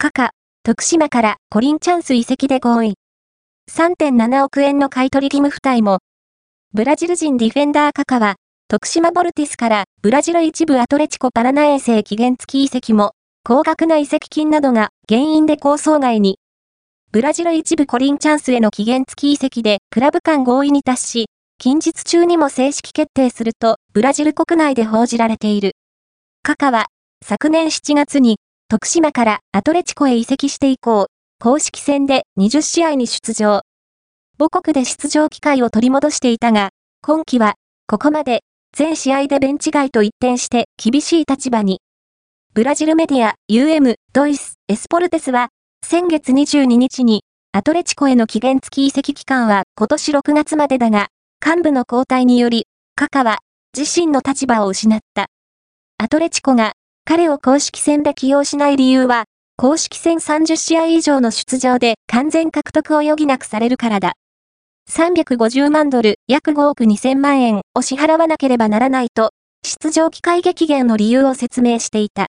カカ、徳島からコリンチャンス移籍で合意。3.7億円の買取義務付帯も、ブラジル人ディフェンダーカカは、徳島ボルティスからブラジル一部アトレチコパラナ衛星期限付き移籍も、高額な移籍金などが原因で構想外に。ブラジル一部コリンチャンスへの期限付き移籍でクラブ間合意に達し、近日中にも正式決定すると、ブラジル国内で報じられている。カカは、昨年7月に、徳島からアトレチコへ移籍して以降、公式戦で20試合に出場。母国で出場機会を取り戻していたが、今季は、ここまで、全試合でベンチ外と一転して厳しい立場に。ブラジルメディア UM ドイスエスポルテスは先月22日にアトレチコへの期限付き移籍期間は今年6月までだが幹部の交代によりカカは自身の立場を失った。アトレチコが彼を公式戦で起用しない理由は公式戦30試合以上の出場で完全獲得を余儀なくされるからだ。350万ドル約5億2000万円を支払わなければならないと出場機会激減の理由を説明していた。